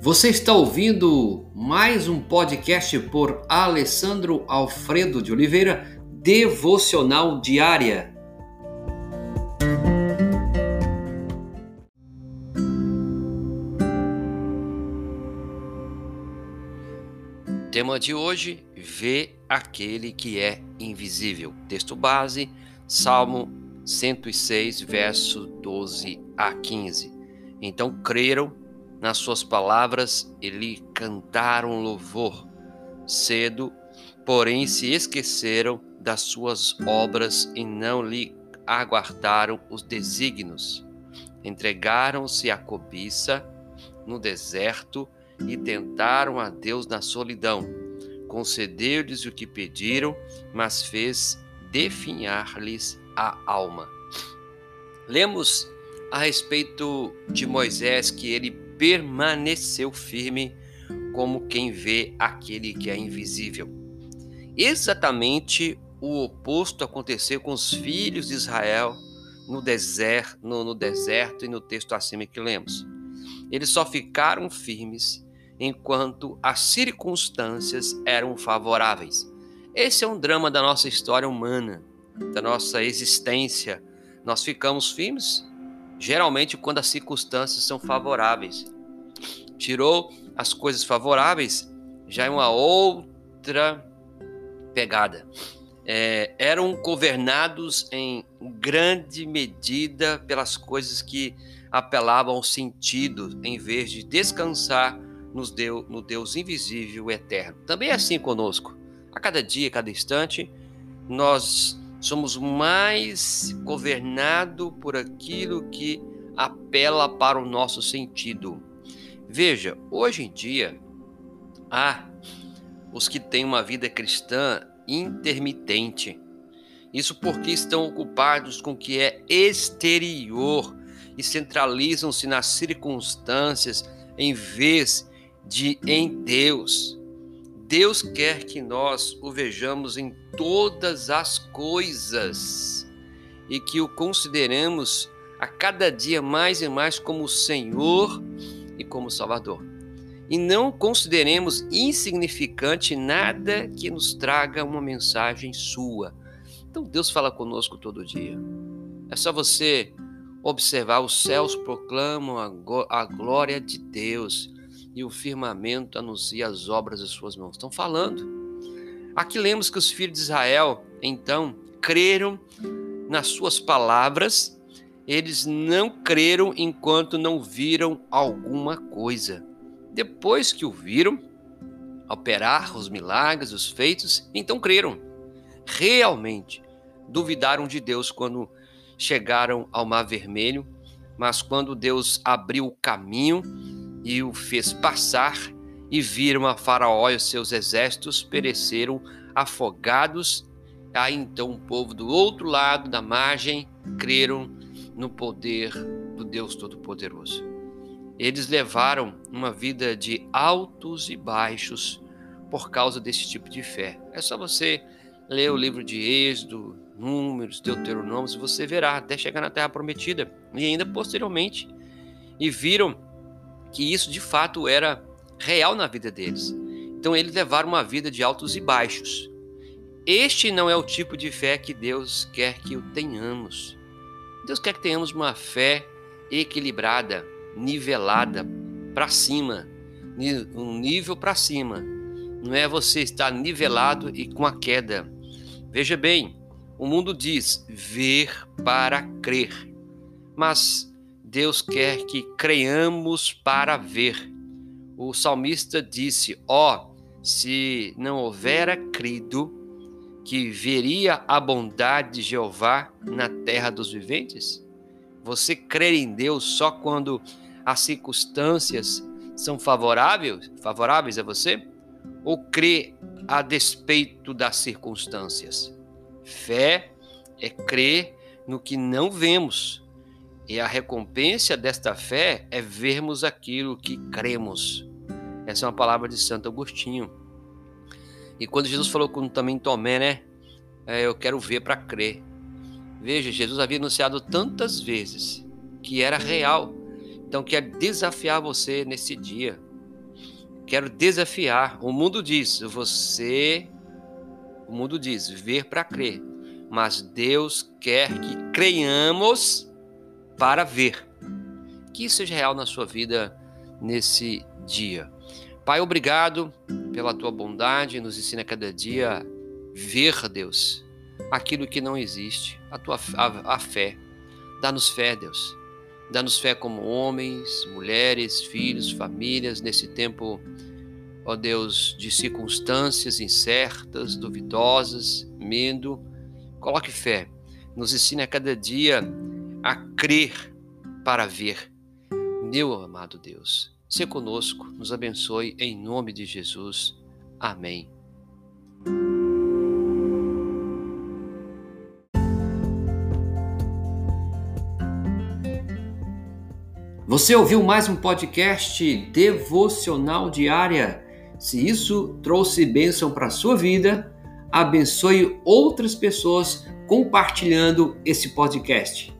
Você está ouvindo mais um podcast por Alessandro Alfredo de Oliveira, Devocional Diária. Tema de hoje: Vê aquele que é invisível. Texto base, Salmo 106, verso 12 a 15. Então creram nas suas palavras e lhe cantaram louvor. Cedo, porém, se esqueceram das suas obras e não lhe aguardaram os desígnios. Entregaram-se à cobiça no deserto e tentaram a Deus na solidão. Concedeu-lhes o que pediram, mas fez definhar-lhes a alma. Lemos a respeito de Moisés que ele permaneceu firme como quem vê aquele que é invisível. Exatamente o oposto aconteceu com os filhos de Israel no deserto, no, no deserto e no texto acima que lemos. Eles só ficaram firmes enquanto as circunstâncias eram favoráveis. Esse é um drama da nossa história humana, da nossa existência. Nós ficamos firmes geralmente quando as circunstâncias são favoráveis. Tirou as coisas favoráveis, já é uma outra pegada. É, eram governados em grande medida pelas coisas que apelavam ao sentido, em vez de descansar nos no Deus invisível e eterno. Também é assim conosco. A cada dia, a cada instante, nós somos mais governados por aquilo que apela para o nosso sentido. Veja, hoje em dia, há os que têm uma vida cristã intermitente. Isso porque estão ocupados com o que é exterior e centralizam-se nas circunstâncias em vez de em Deus. Deus quer que nós o vejamos em todas as coisas e que o consideremos a cada dia mais e mais como Senhor e como Salvador. E não consideremos insignificante nada que nos traga uma mensagem sua. Então Deus fala conosco todo dia. É só você observar, os céus proclamam a glória de Deus e o firmamento anuncia as obras das suas mãos. Estão falando. Aqui lemos que os filhos de Israel, então, creram nas suas palavras, eles não creram enquanto não viram alguma coisa. Depois que o viram operar os milagres, os feitos, então creram. Realmente duvidaram de Deus quando chegaram ao Mar Vermelho, mas quando Deus abriu o caminho, e o fez passar, e viram a Faraó e os seus exércitos pereceram afogados. Aí então o povo do outro lado da margem creram no poder do Deus Todo-Poderoso. Eles levaram uma vida de altos e baixos por causa desse tipo de fé. É só você ler o livro de Êxodo, Números, Deuteronômios, você verá até chegar na Terra Prometida e ainda posteriormente. E viram que isso de fato era real na vida deles. Então eles levaram uma vida de altos e baixos. Este não é o tipo de fé que Deus quer que o tenhamos. Deus quer que tenhamos uma fé equilibrada, nivelada para cima, um nível para cima. Não é você estar nivelado e com a queda. Veja bem, o mundo diz ver para crer. Mas Deus quer que creiamos para ver. O salmista disse: Ó, oh, se não houvera crido que veria a bondade de Jeová na terra dos viventes? Você crê em Deus só quando as circunstâncias são favoráveis, favoráveis a você? Ou crê a despeito das circunstâncias? Fé é crer no que não vemos e a recompensa desta fé é vermos aquilo que cremos. Essa é uma palavra de Santo Agostinho. E quando Jesus falou com também Tomé, né? É, eu quero ver para crer. Veja, Jesus havia anunciado tantas vezes que era real. Então, quer desafiar você nesse dia. quero desafiar. O mundo diz, você, o mundo diz, ver para crer, mas Deus quer que creiamos para ver. Que isso seja real na sua vida nesse dia. Pai, obrigado pela tua bondade, nos ensina cada dia a ver, Deus, aquilo que não existe, a tua a, a fé. Dá-nos fé, Deus. Dá-nos fé como homens, mulheres, filhos, famílias nesse tempo, ó Deus, de circunstâncias incertas, duvidosas, medo. Coloque fé. Nos ensine a cada dia a crer para ver. Meu amado Deus, se conosco, nos abençoe em nome de Jesus. Amém. Você ouviu mais um podcast devocional diária? Se isso trouxe bênção para a sua vida, abençoe outras pessoas compartilhando esse podcast.